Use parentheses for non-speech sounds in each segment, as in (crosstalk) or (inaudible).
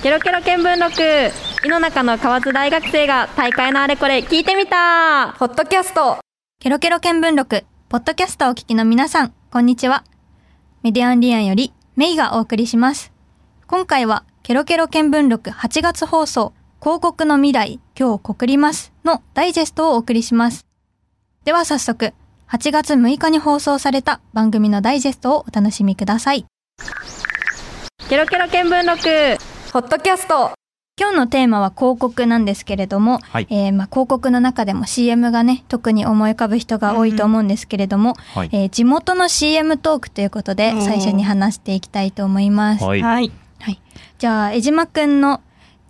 ケロケロ見聞録井の中の河津大学生が大会のあれこれ聞いてみたポッドキャストケロケロ見聞録、ポッドキャストをお聞きの皆さん、こんにちは。メディアンリアンより、メイがお送りします。今回は、ケロケロ見聞録8月放送、広告の未来、今日告りますのダイジェストをお送りします。では早速、8月6日に放送された番組のダイジェストをお楽しみください。ケロケロ見聞録ポッドキャスト今日のテーマは広告なんですけれども、はいえーまあ、広告の中でも CM がね特に思い浮かぶ人が多いと思うんですけれども、はいえー地元の CM トークということで最初に話していきたいと思います。はい。はいはい、じゃあ江島くんの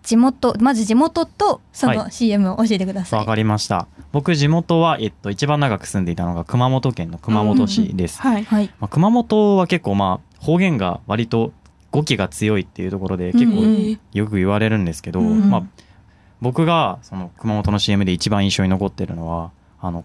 地元まず地元とそのはい CM を教えてください。わかりました。僕地元はえっと一番長く住んでいたのが熊本県の熊本市です。はいはい、まあ、熊本は結構まあ方言が割と語気が強いっていうところで結うん構うん。よく言われるんですけど、うんまあ僕がその熊本の CM で一番印象に残ってるのはあの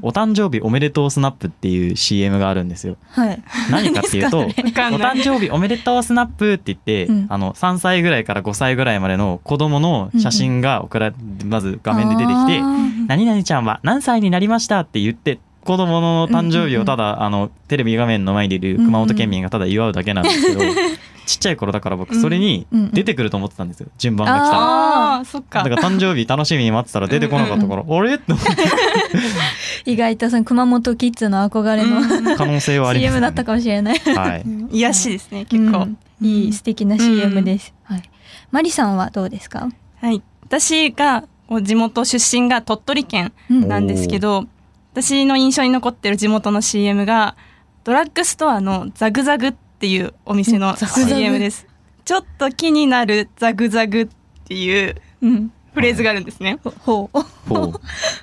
お誕生日おめでとうスナップっていう CM があるんですよ。はい、何かっていうと、おわかんない。誕生日おめでとうスナップって言って、うん。あの3歳ぐらいから5歳ぐらいまでの子供の写真が送られまず画面で出てきて、何々ちゃんは何歳になりましたって言って子供の誕生日をただ、あのテレビ画面の前にいる熊本県民がただ祝うだけなんですけど、(laughs) ちっちゃい頃だから僕それに出てくると思ってたんですよ。順番が。来たら。ああそっか。だから誕生日楽しみに待ってたら出てこなかったから、あれ？って思っ (laughs) 意外とその熊本キッズの憧れの、て可能性はあります、(laughs) CM だったかもしれない。はい。癒しですね結構、うん。いい素敵な CM です。はい、マリさんはどうですか？はい。私がこう地元出身が鳥取県うんなんですけど私の印象に残ってる地元の CM がドラッグストアのザグザグっていうお店のうんザグザグ。CM です。ちょっと気になるザグザグっていううん、フレーズがあるんですね。ほう。ほ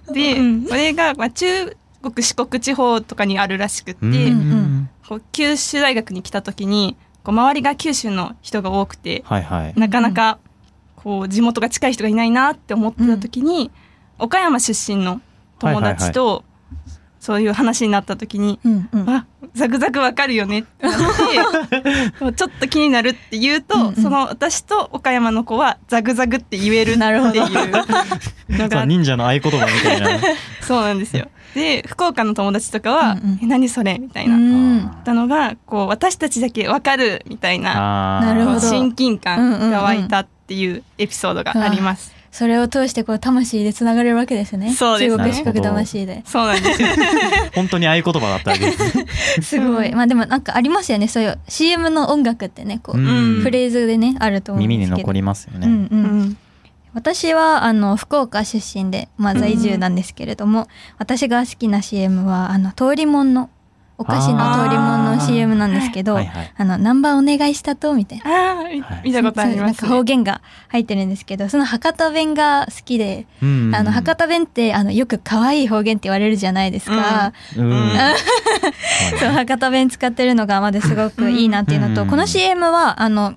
う。(laughs) で、うん。これが、まあ、中国四国地方とかにあるらしくって、うんうん。こう九州大学に来た時にこう周りが九州の人が多くてはいはい。なかなかこう地元が近い人がいないなって思ってた時に、岡山出身の友達とそういう話になった時にうんうん「あザクザクわかるよね」ってなって (laughs) ちょっと気になるって言うと、うんうんその私と岡山の子はザグザグって言えるっていうのが忍者の合言葉みたいな。(laughs) そうなんですよ。で福岡の友達とかは「うんうんえ何それ?」みたいな。うんたのがこう私たちだけわかるみたいなあーなるほど親近感が湧いたっていうエピソードがあります。それを通してこう魂でつながれるわけですね。そうですね中国四国魂で。そうなんですよ。本当に合言葉だったわけです。すごい。まあでもなんかありますよね。そういう CM の音楽ってね、こう、うんフレーズでね、あると思うんですけど。耳に残りますよね。うんう。うんん私はあの福岡出身で、まあ、在住なんですけれども、私が好きな CM はあの通りもんのお菓子の通りもんの CM なんですけど、あのナンバーお願いしたとみたいな。ああ、(laughs) 見たことあります、そうなんか方言が入ってるんですけどその博多弁が好きで、うんあの博多弁ってあのよく可愛い方言って言われるじゃないですか、そう博多弁使ってるのがまですごくいいなっていうのと、うんこの CM はあの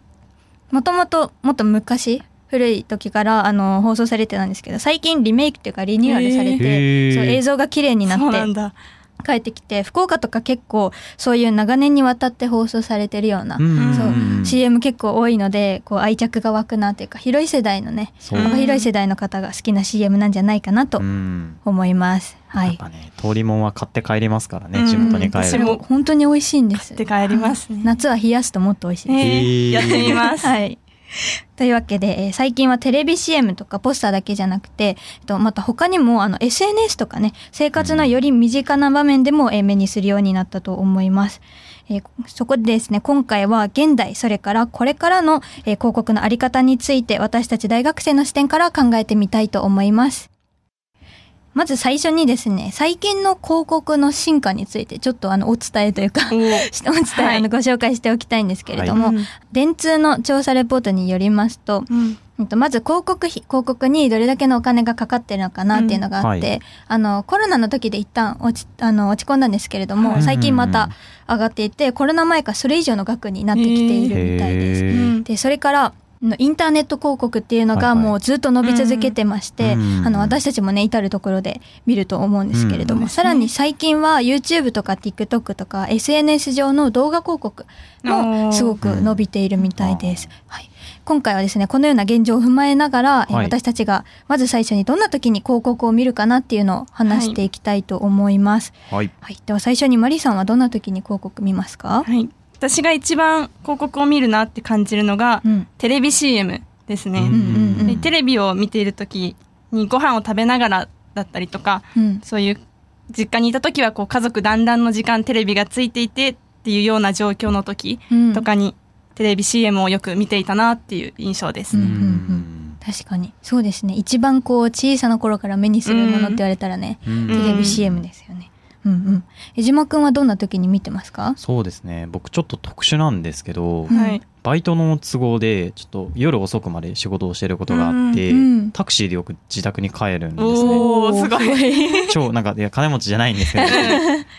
もともともっと昔古い時からあの放送されてたんですけど最近リメイクっていうかリニューアルされへてー。そう映像が綺麗になって。帰ってきて福岡とか結構そういう長年にわたって放送されてるような、うんそううん CM 結構多いのでこう愛着が湧くなっていうか広い世代のね幅広い世代の方が好きな CM なんじゃないかなとうん思います。はい。やっぱね通りもんは買って帰りますからうんね地元に帰る私もと。本当に美味しいんです。って帰りますね。夏は冷やすともっと美味しいです。えーやってみます。はい。(laughs) というわけで、えー最近はテレビ CM とかポスターだけじゃなくて、えっと、また他にもあの SNS とかね、生活のより身近な場面でも、えー目にするようになったと思います。えーそこでですね、今回は現代、それからこれからの、えー広告のあり方について私たち大学生の視点から考えてみたいと思います。まず最初にですね、最近の広告の進化についてちょっとあのお伝えというか、お (laughs) 伝え、はい。あのご紹介しておきたいんですけれども、うん。電通の調査レポートによりますと、うん。まず広告費広告にどれだけのお金がかかってるのかなっていうのがあって、うん。はい。あのコロナの時で一旦落ちあの落ち込んだんですけれども、はい最近また上がっていてコロナ前からそれ以上の額になってきているみたいです。でそれからのインターネット広告っていうのがもうずっと伸び続けてまして、うんあの私たちもね至る所で見ると思うんですけれども、うんさらに最近は YouTube とか TikTok とか SNS 上の動画広告もすごく伸びているみたいです。はい、今回はですねこのような現状を踏まえながら、えはい私たちがまず最初にどんな時に広告を見るかなっていうのを話していきたいと思います。はいはい、では最初にマリさんはどんな時に広告見ますか？はい。私が一番広告を見るなって感じるのが、うん。テレビ CM ですね。うんうんうんでテレビを見ている時にご飯を食べながらだったりとか、うん。そういう実家にいた時はこう家族団らんの時間テレビがついていてっていうような状況の時うん。とかにテレビ CM をよく見ていたなっていう印象です。ね。うんうん。うん。確かに。そうですね。一番こう小さな頃から目にするものって言われたらね、うん。テレビ CM ですよね。うんうん。江島くんはどんな時に見てますか？そうですね。僕ちょっと特殊なんですけど、うんはい。バイトの都合でちょっと夜遅くまで仕事をしてることがあって、うんうん。タクシーでよく自宅に帰るんですね。おー、すごい。超なんかいや金持ちじゃないんですけど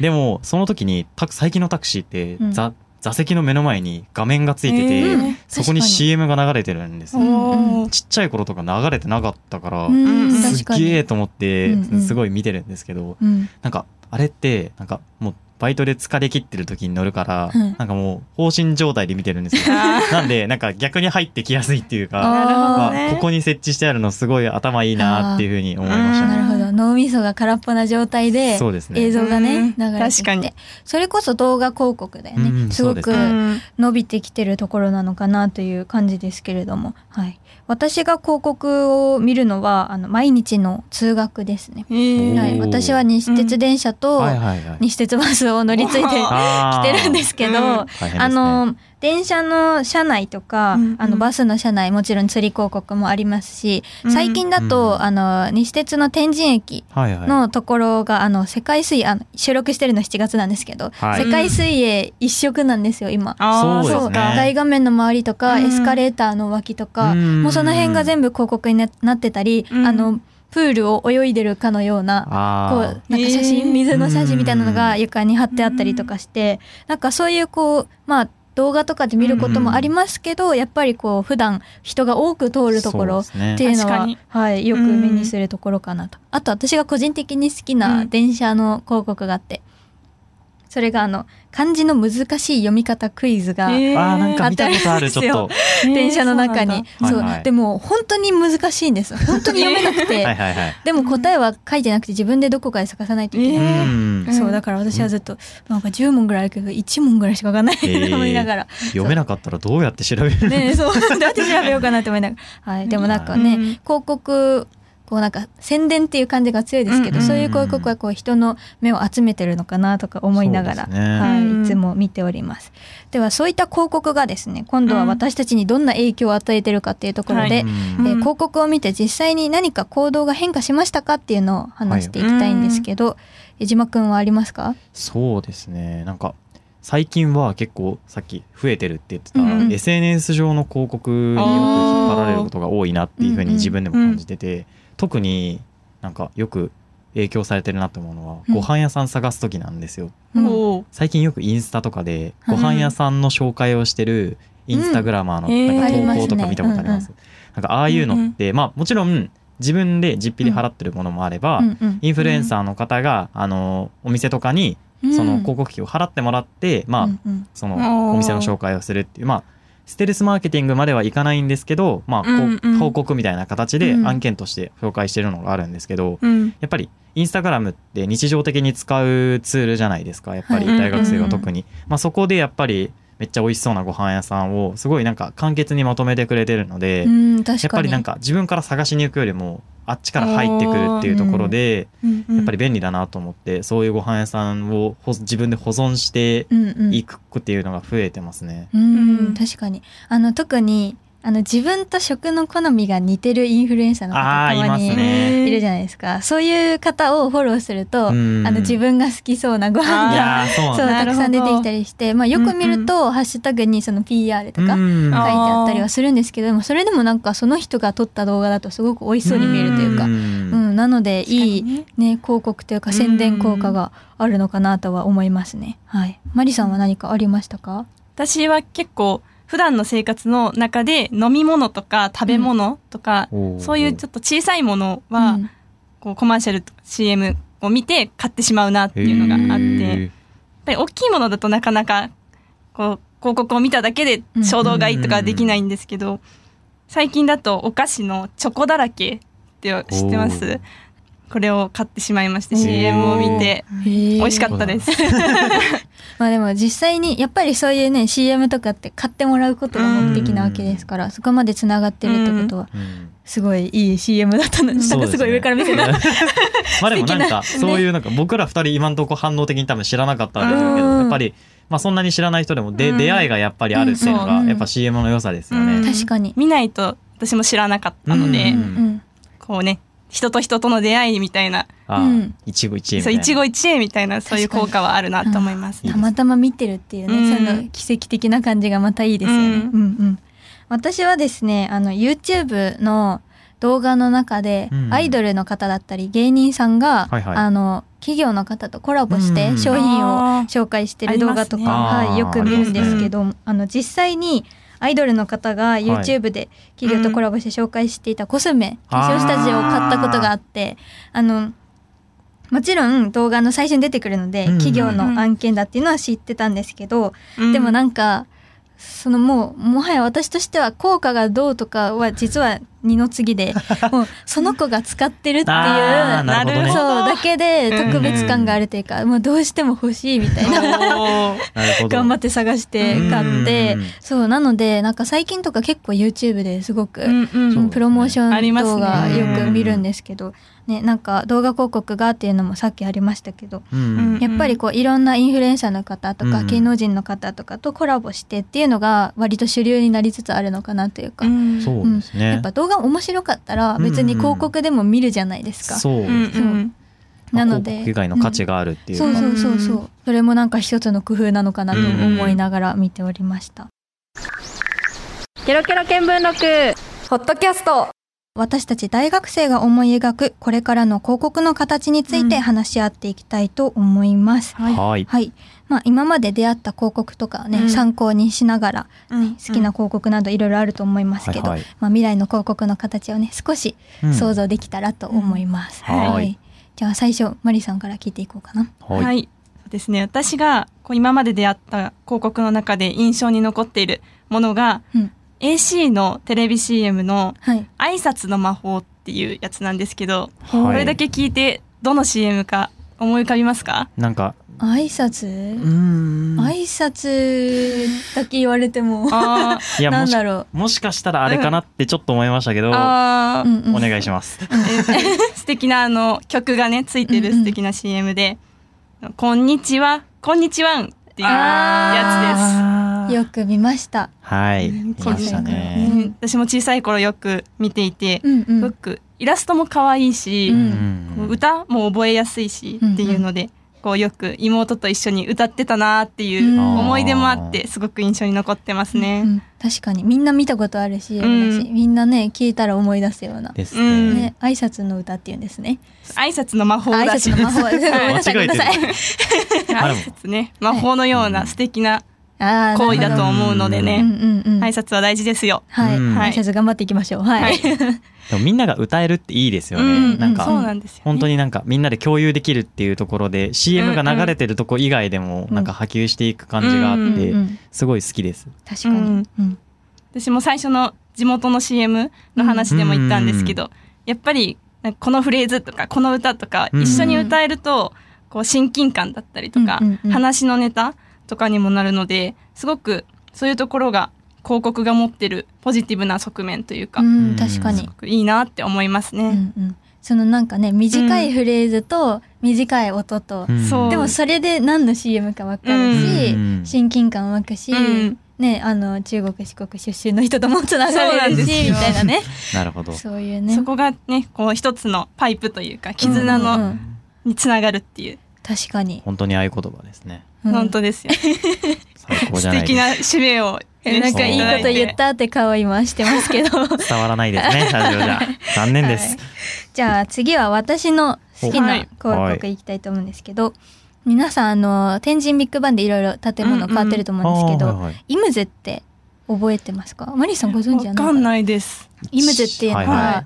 でもその時にタク最近のタクシーって、うん。座座席の目の前に画面がついてて、えーそこに CM が流れてるんですよ、ちっちゃい頃とか流れてなかったから、うん。すっげえと思ってうんうん。すごい見てるんですけど、うん。なんかあれってなんかもうバイトで疲れ切ってる時に乗るから、うん。なんかもう放心状態で見てるんですよ。あなんでなんか逆に入ってきやすいっていうかなるほどあね。ここに設置してあるのすごい頭いいなっていうふうに思いましたね。なるほど。脳みそが空っぽな状態でそうですね。映像がねうん。流れてき確かに。てそれこそ動画広告だよね、うんすごく伸びてきてるところなのかなという感じですけれども、はい、私が広告を見るのはあの毎日の通学ですね、えー。はい、私は西鉄電車とはいはいはい。西鉄バスを乗り継いで来てるんですけど、うん。大変ですね。あの電車の車内とか、うんうん。あのバスの車内もちろん釣り広告もありますし、うん。最近だと、うん。あの西鉄の天神駅。のところが、あの世界水泳あの収録してるの7月なんですけど、はい。世界水泳一色なんですよ今。そうですね。そう。大画面の周りとか、うん。エスカレーターの脇とか、うん。もうその辺が全部広告にななってたり、うん。あのプールを泳いでるかのようなこうあなんか写真、水の写真みたいなのがうん床に貼ってあったりとかして、なんかそういうこうまあ動画とかで見ることもありますけど、やっぱりこう普段人が多く通るところっていうのは、確かに。はい、よく目にするところかなと。あと私が個人的に好きな電車の広告があって、それがあの漢字の難しい読み方クイズが、えー。あーなんか見たことあるちょっと。電車の中に、えーそうでも本当に難しいんです本当に読めなくて。(laughs) でも答えは書いてなくて自分でどこかで探さないといけない、そうだから私はずっとなんか10問ぐらいあるけど1問ぐらいしかわかんない。とえー思いながら、読めなかったらどうやって調べるのねえそう。どうやって調べようかなって思いながら。はい。でもなんかね、うん。広告こうなんか宣伝っていう感じが強いですけど、うんうんそういう広告はこう人の目を集めてるのかなとか思いながら、ね。はい、うん。いつも見ております。ではそういった広告がですね今度は私たちにどんな影響を与えてるかっていうところで、はい。うん。えー広告を見て実際に何か行動が変化しましたかっていうのを話していきたいんですけど、江島くんはありますか？そうですね。なんか最近は結構さっき増えてるって言ってた、うんうん。SNS 上の広告によく引っ張られることが多いなっていうふうに自分でも感じてて、特になんかよく影響されてるなと思うのは、うん。ご飯屋さん探す時なんですよ。うん。最近よくインスタとかでうんご飯屋さんの紹介をしてるインスタグラマーのうん。なんか投稿とか見たことあります,、なんかああいうのって、まあもちろん自分で実費で払ってるものもあれば、インフルエンサーの方が、あのお店とかにうん。その広告費を払ってもらって、まあ、そのお店の紹介をするっていうまあステルスマーケティングまではいかないんですけど、まあ、こううんうん。広告みたいな形でうん。案件として紹介してるのがあるんですけど、うん。やっぱりインスタグラムって日常的に使うツールじゃないですかやっぱりはい大学生が特に、まあ、そこでやっぱりめっちゃ美味しそうなご飯屋さんをすごいなんか簡潔にまとめてくれてるので、やっぱりなんか自分から探しに行くよりもあっちから入ってくるっていうところで、やっぱり便利だなと思ってそういうご飯屋さんをほ自分で保存していくっていうのが増えてますね。うんうん確かに。あの特にあの自分と食の好みが似てるインフルエンサーの方たまにね。いるじゃないですか。そういう方をフォローすると、うん。あの自分が好きそうなご飯がそうたくさん出てきたりして、まあ、よく見ると、ハッシュタグにその PR とか書いてうんあったりはするんですけどでもそれでもなんかその人が撮った動画だとすごく美味しそうに見えるというか、んうん、なのでいい、確かにね、広告というか宣伝効果があるのかなとは思いますね。はい、マリさんは何かありましたか？私は結構普段の生活の中で飲み物とか食べ物とか、おー。そういうちょっと小さいものは、うん。こうコマーシャル CM を見て買ってしまうなっていうのがあって、やっへぱり大きいものだとなかなかこう広告を見ただけで衝動買いとかできないんですけど、最近だとお菓子のチョコだらけって知ってます？これを買ってしまいまして CM を見て美美味しかったです。(laughs) まあでも実際にやっぱりそういうね CM とかって買ってもらうことが目的なわけですから、そこまでつながってるってことはすごいいい CM だったの、なんかすごい上から見せた、(laughs) まあでもなんかそういうなんか僕ら二人今のところ反応的に多分知らなかったんでしょうけうん。どやっぱりまあそんなに知らない人でもでうん。出会いがやっぱりあるっていうのうん。がやっぱ CM の良さですようん。ね。確かに、見ないと私も知らなかったので、うん。うん。こうね人と人との出会いみたいな。ああうん。一期一会みたそういな。一期一会みたいなそういう効果はあるなと思いますいいですたまたま見てるっていうね、うん。その奇跡的な感じがまたいいですよね。うん。うんうん。私はですね、あの YouTube の動画の中で、うん。アイドルの方だったり芸人さんが、はいはい。あの企業の方とコラボしてうん。商品を紹介してる動画とか、はい、よく見るんですけどあの実際にアイドルの方が YouTube で企業とコラボして紹介していたコスメ、化粧下地を買ったことがあってあのもちろん動画の最初に出てくるので、うん。企業の案件だっていうのは知ってたんですけど、でもななんかそのもうもはや私としては効果がどうとかは実は二の次で (laughs) もうその子が使ってるっていうなるほどね。そうだけで特別感があるというか、もうどうしても欲しいみたいな。(laughs) 頑張って探して買ってうん。そうなのでなんか最近とか結構 YouTube ですごく、うんうん。プロモーションありますね動画よく見るんですけど、ね、なんか動画広告がっていうのもさっきありましたけど、うんやっぱりこういろんなインフルエンサーの方とか、うん。芸能人の方とかとコラボしてっていうのが割と主流になりつつあるのかなというか、うん。そうですね。やっぱ動画面白かったら別に広告でも見るじゃないですか。そう。うんうんなので広告以外の価値があるっていうか。そうそうそうそう、うんそれもなんか一つの工夫なのかなと思いながら見ておりました。ケロケロ見聞録ポッドキャスト私たち大学生が思い描くこれからの広告の形についてうん話し合っていきたいと思います。はいはい。はい。まあ今まで出会った広告とかをね、うん。参考にしながら、うん好きな広告などいろいろあると思いますけど、はいはい。まあ未来の広告の形をね、少しうん。想像できたらと思います。うん。はい。じゃあ最初、マリさんから聞いていこうかな。はい、ですね。私がこう今まで出会った広告の中で印象に残っているものが、うん。AC のテレビ CM のはい。「挨拶の魔法」っていうやつなんですけど、はい。これだけ聞いてどの CM か思い浮かびますか？なんか、挨拶、うん挨拶だけ言われても、あ (laughs) いや、もしなんだろもしかしたらあれかなってちょっと思いましたけど、う。んうんお願いします。(laughs) 素敵なあの曲がねついてる素敵な CM で「こんにちはこんにちはん」っていうやあーよく見ました。はい。うん見ましたつです、ね。うん私も小さい頃よく見ていて、うんうん。イラストも可愛いし、うんこう歌も覚えやすいしっていうので、こうよく妹と一緒に歌ってたなっていううん思い出もあってすごく印象に残ってますうね。ん、確かにみんな見たことあるし、うんみんなね聞いたら思い出すような、ですうんね。ね、挨拶の歌っていうんですね。挨拶の魔法挨らしいです。拶の魔法。(laughs) ごめんなさい、ごめんなさい。(laughs) 挨拶ね魔法のような素敵なあー行為だと思うのでうんね、うんうん。挨拶は大事ですよ。はい、うん挨拶頑張っていきましょう。はい。はい (laughs) でもみんなが歌えるっていいですよね。うんなんか、そうなんですよ、ね。本当になんかみんなで共有できるっていうところで CM が流れてるとこ以外でもなんか波及していく感じがあっうんてうんうんすごい好きです。確かに。うんうん私も最初の地元の CM の話でも言ったんですけど、やっぱりこのフレーズとかこの歌とか一緒に歌えると、こう親近感だったりとか、うんうんうん話のネタとかにもなるのですごくそういうところが広告が持ってるポジティブな側面というか、うん、確かに。すご。くいいなって思いますね。うんうん。そのなんかね短いフレーズと短い音と、うん。でもそれで何の CM かわかるし、うん。親近感湧くし、うん。ねあの中国四国出身の人ともつながれるしみたいなね。(laughs) なるほど。そういうね。そこがねこう一つのパイプというか絆の、につながるっていう、確かに、本当に合言葉ですね。うん。本当ですよ。素敵な締めを、えなんかいいこと言ったって顔今してますけど。伝わらないですね、(laughs) ラジオじゃ。残念です。じゃあ次は私の好きはない。広告いきたいと思うんですけど、皆さんあの天神ビッグバンでいろいろ建物変わってると思うんですけど、あーはいはい。イムズって覚えてますか？マリーさんご存知じゃわないかんないです。イムズっていうのは、はいはい。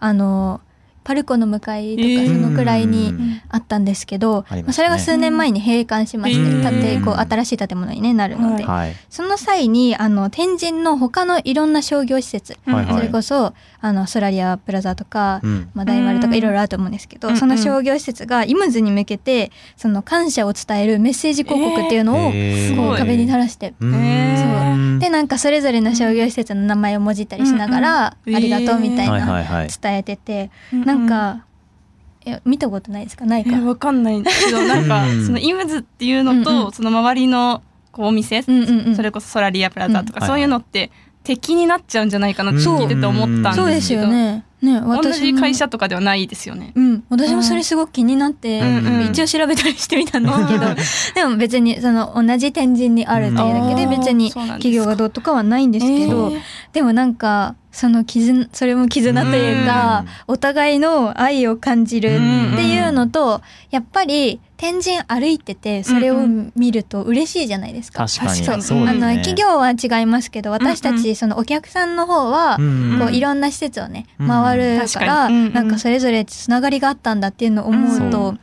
あのパルコの向かいとかえーそのくらいにうん。あったんですけど、ありまあそれが数年前に閉館しまして、うん。建てこううん新しい建物に、ね、なるので、はい。その際にあの天神の他のいろんな商業施設、はいはい。それこそあのソラリアプラザとか、うん。まあ、大丸とうん。かいろいろあると思うんですけど、うんその商業施設がイムズに向けてその感謝を伝えるメッセージ広告っていうのをえー。こう壁に垂らして、うん。へでなんかそれぞれの商業施設の名前をもじったりしながら、うん。うんありがとうみたいな伝えてて、うんなんかいや見たことないですか？ないか？えわかんないんですけど (laughs) なんかうん。そのイムズっていうのうんうとん。その周りのこうお店うんうんうん。それこそソラリアプラザとうん。かそういうのって敵になっちゃうんじゃないかなって聞いてて思ったんですけど。そうですよね。ね同じ会社とかではないですよね。うん、私もそれすごく気になって、うん。うん。一応調べたりしてみたんですけど、うん。(laughs) でも別にその同じ天神にあるっていうだけでうん。別に企業がどうとかはないんですけど、えー。でもなんかその絆それも絆というか、お互いの愛を感じるっていうのと、やっぱり天神歩いててそれを見ると嬉しいじゃないですか。確かに。そうそうですね。あの企業は違いますけど私たちそのお客さんの方は、うんこういろんな施設をねうん回る確か、からなんかそれぞれつながりがあったんだっていうのを思ううんと、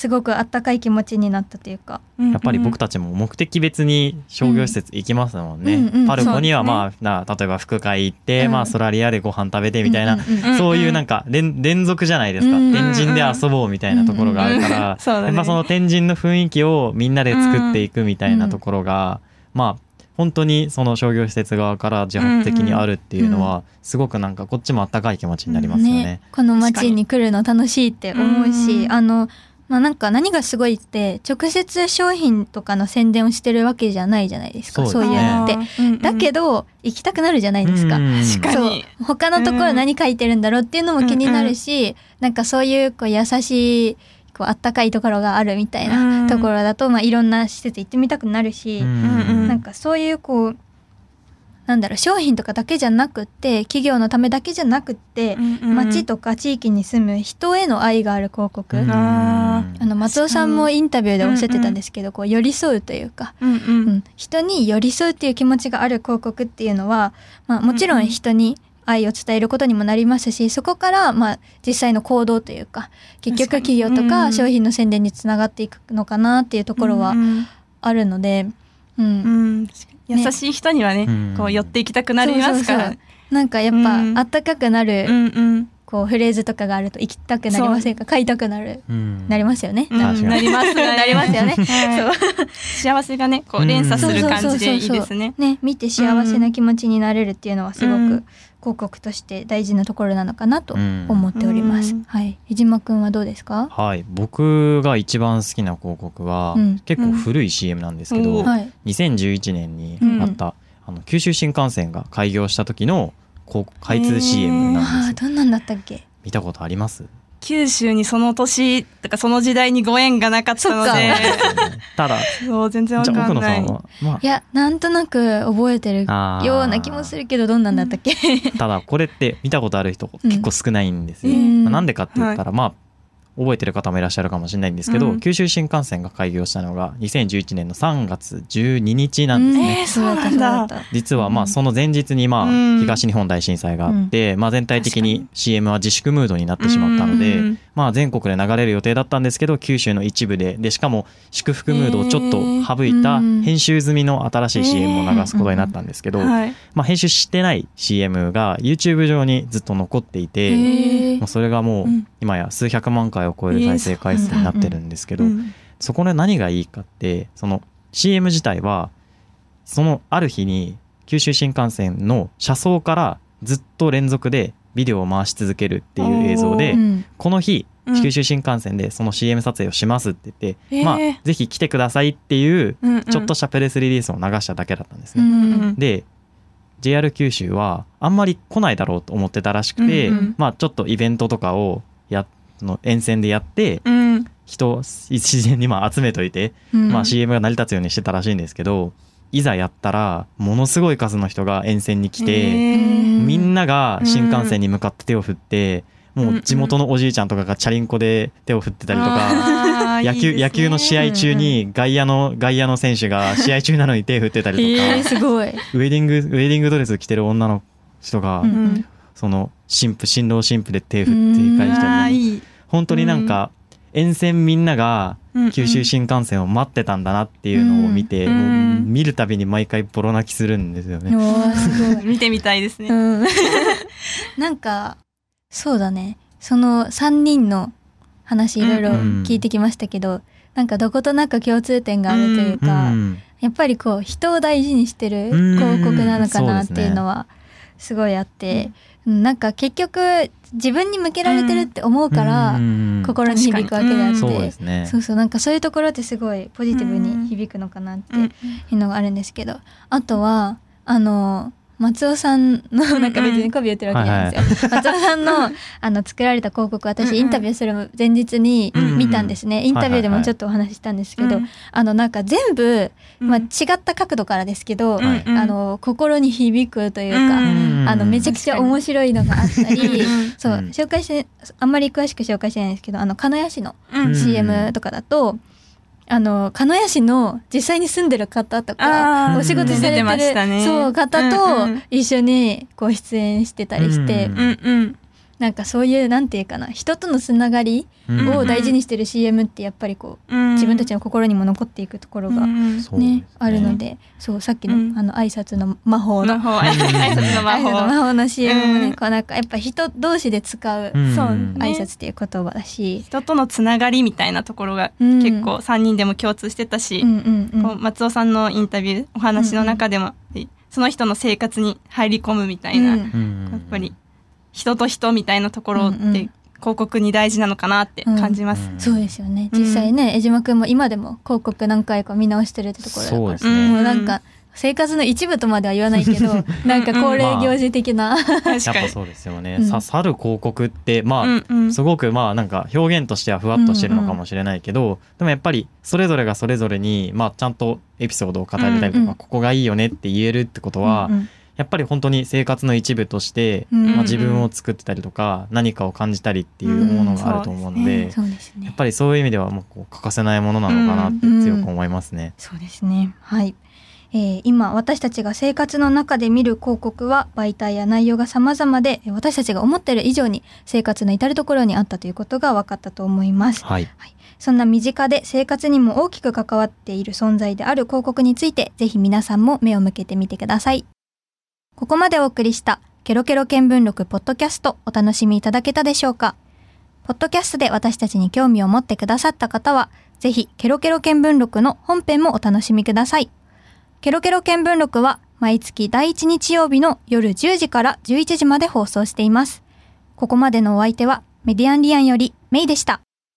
すごくあったかい気持ちになったというか。やっぱり僕たちも目的別に商業施設行きますもんね。うんうんうん。パルコにはまあ、な例えば副会行って、うん。まあソラリアでご飯食べてみたいな、そういうなんか連連続じゃないですか。うん天神で遊ぼうみたいなところがあるから、そね。やっぱその天神の雰囲気をみんなで作っていくみたいなところが、まあ本当にその商業施設側から自発的にあるっていうのは、すごくなんかこっちもあったかい気持ちになりますよね。この街に来るの楽しいって思うし、うん。あの、まあ、なんか何がすごいって直接商品とかの宣伝をしてるわけじゃないじゃないですか。そうね。いうのって。だけどど行きたくなるじゃないですか。確かに他のところ何書いてるんだろうっていうのも気になるし、なんかそういうこう優しいこうあったかいところがあるみたいなところだと、まあ、いろんな施設行ってみたくなるし、うん。なんかそういうこうなんだろう商品とかだけじゃなくって企業のためだけじゃなくって、街とか地域に住む人への愛がある広告、うん。ああの松尾さんもインタビューでおっしゃってたんですけど、こう寄り添うというか、うんううん。ん、人に寄り添うっていう気持ちがある広告っていうのは、まあ、もちろん人に愛を伝えることにもなりますしそこからまあ実際の行動というか結局企業とうん。か商品の宣伝につながっていくのかなっていうところはうんあるので、うんうん。優しい人にはねうん。こう寄っていきたくなりますから。そうそうそう。なんかやっぱ、うん。あったかくなる、うんうん。こうフレーズとかがあると行きたくなりませんか？買いたくなる。うん。なりますよね。うん。なります (laughs) なりますよね。はい。幸せがねこう連鎖する感じでいいですね。ね見て幸せな気持ちになれるっていうのはすごくうん広告として大事なところなのかなとうん思っております。うんはい。江島くんはどうですか？はい、僕が一番好きな広告は、うん結構古い CM なんですけど、うんはい。2011年にうんあった、あの九州新幹線が開業した時の開通 CM なんですよ。どんなんだったっけ？見たことあります？九州にその年とかその時代にご縁がなかったので。ただ。そう全然わじゃあ奥かんない野さんは、まいやなんとなく覚えてるような気もするけどどんなんだったっけ？ただこれって見たことある人うん。結構少ないんですよ。うん。まあなんでかって言ったら、まあ覚えてる方もいらっしゃるかもしれないんですけど、うん。九州新幹線が開業したのが2011年の3月12日なんですね。えーそうんだ。だった。実はまあその前日にまあうん。東日本大震災があって、まあ全体的に CM は自粛ムードになってしまったのでうん、まあ全国で流れる予定だったんですけど、九州の一部で、でしかも祝福ムードをちょっと省いたうん。編集済みの新しい CM を流すことになったんですけど、はい。まあ編集してない CM が YouTube 上にずっと残っていて、もうそれがもううん。今や数百万回を超える再生回数になってるんですけど、うんそこで何がいいかってその CM 自体はそのある日に九州新幹線の車窓からずっと連続でビデオを回し続けるっていう映像で、うんこの日うん。九州新幹線でその CM 撮影をしますって言って、へー。まあぜひ来てくださいっていううんうん。ちょっとしたプレスリリースを流しただけだったんですうね。んで JR 九州はあんまり来ないだろうと思ってたらしくて、うんうんまあちょっとイベントとかをやその沿線でやってうん。人を自然にまあ集めといて、うん。まあ CM が成り立つようにしてたらしいんですけどいざやったらものすごい数の人が沿線に来て、へー。うんみんなが新幹線に向かって手を振って、もう地元のおじいちゃんとかがチャリンコで手を振ってたりとか。野球野球の試合中に外野の外野の選手が試合中なのに手振ってたりとか、えー、すごい。ウェディングウェディングドレス着てる女の人が、うんうん。その新婦新郎新婦で手振って返あしたり本当になんか沿線みんなが九州新幹線を待ってたんだなっていうのを見て、うん。もううん。見るたびに毎回ボロ泣きするんですよおね。ーすごい。見てみたいですね。うん、(laughs) なんかそうだね。その3人の話いろいろ聞いてきましたけど、なんかどことなく共通点があるといううか、ん。やっぱりこう人を大事にしてるうん広告なのかなっていうのはすごいあって、うん。なんか結局自分に向けられてるって思うからうん。心に響くわけであって、そうですね。そうそうなんかそういうところってすごいポジティブに響くのかなってうん。いうのがあるんですけどあとはあの松尾さんの (laughs) なんか別に媚び言ってるわけじゃないですよ、松尾さんの (laughs) あの作られた広告私インタビューする前日に見たんですね、インタビューでもちょっとお話ししたんですけど、うんあのなんか全部、まあ、うん違った角度からですけど、あの心に響くというか、うんあのめちゃくちゃ面白いのがあったり、うんそううん。紹介してあんまり詳しく紹介してないんですけどあの鹿屋市の CM とかだと、あの鹿屋市の実際に住んでる方とかお仕事され出てる、したね。そう方うんとうん。一緒にこう出演してたりして、うんうんうんなんかそういうなんていうかな人とのつながりうん。を大事にしてる CM ってやっぱりこううん。自分たちの心にも残っていくところがうん。あるのでそうさっきのうん。あの挨拶の魔法の魔法挨拶の魔挨拶の法魔法の CM もうん。ねこうなんかやっぱ人同士で使う挨拶っていう言葉だし、人とのつながりみたいなところがうん。結構3人でも共通してたし、うんうんうん。こう松尾さんのインタビューお話の中でも、その人の生活に入り込むみたいな、うん。やうん。っぱり人と人みたいなところってうん。うん広告に大事なのかなって感じます。うん。そうですよね。うん。実際ね江島くんも今でも広告何回か見直してるってところ。だからそうですね。もうなんか生活の一部とまでは言わないけど (laughs) なんか恒例行事的な、確かに。やっぱそうですよね。うん。刺さる広告ってまあ、うんうん。すごくまあなんか表現としてはふわっとしてるのかもしれないけど、でもやっぱりそれぞれがそれぞれにまあちゃんとエピソードを語れたりとか、うんうん。ここがいいよねって言えるってことは、うんうんやっぱり本当に生活の一部として、うん。まあ、自分を作ってたりとか、何かを感じたりっていうものがあると思うので,、うん。そうですね。やっぱりそういう意味ではもうこう欠かせないものなのかなって強く思いますね。そうですね。はい。えー今私たちが生活の中で見る広告は媒体や内容が様々でえー私たちが思っている以上に生活の至る所にあったということが分かったと思います。はい、そんな身近で生活にも大きく関わっている存在である広告について、ぜひ皆さんも目を向けてみてください。ここまでお送りした、ケロケロ見聞録ポッドキャスト、お楽しみいただけたでしょうか？ポッドキャストで私たちに興味を持ってくださった方は、ぜひ、ケロケロ見聞録の本編もお楽しみください。ケロケロ見聞録は、毎月第1日曜日の夜10時から11時まで放送しています。ここまでのお相手は、メディアンリアンよりメイでした。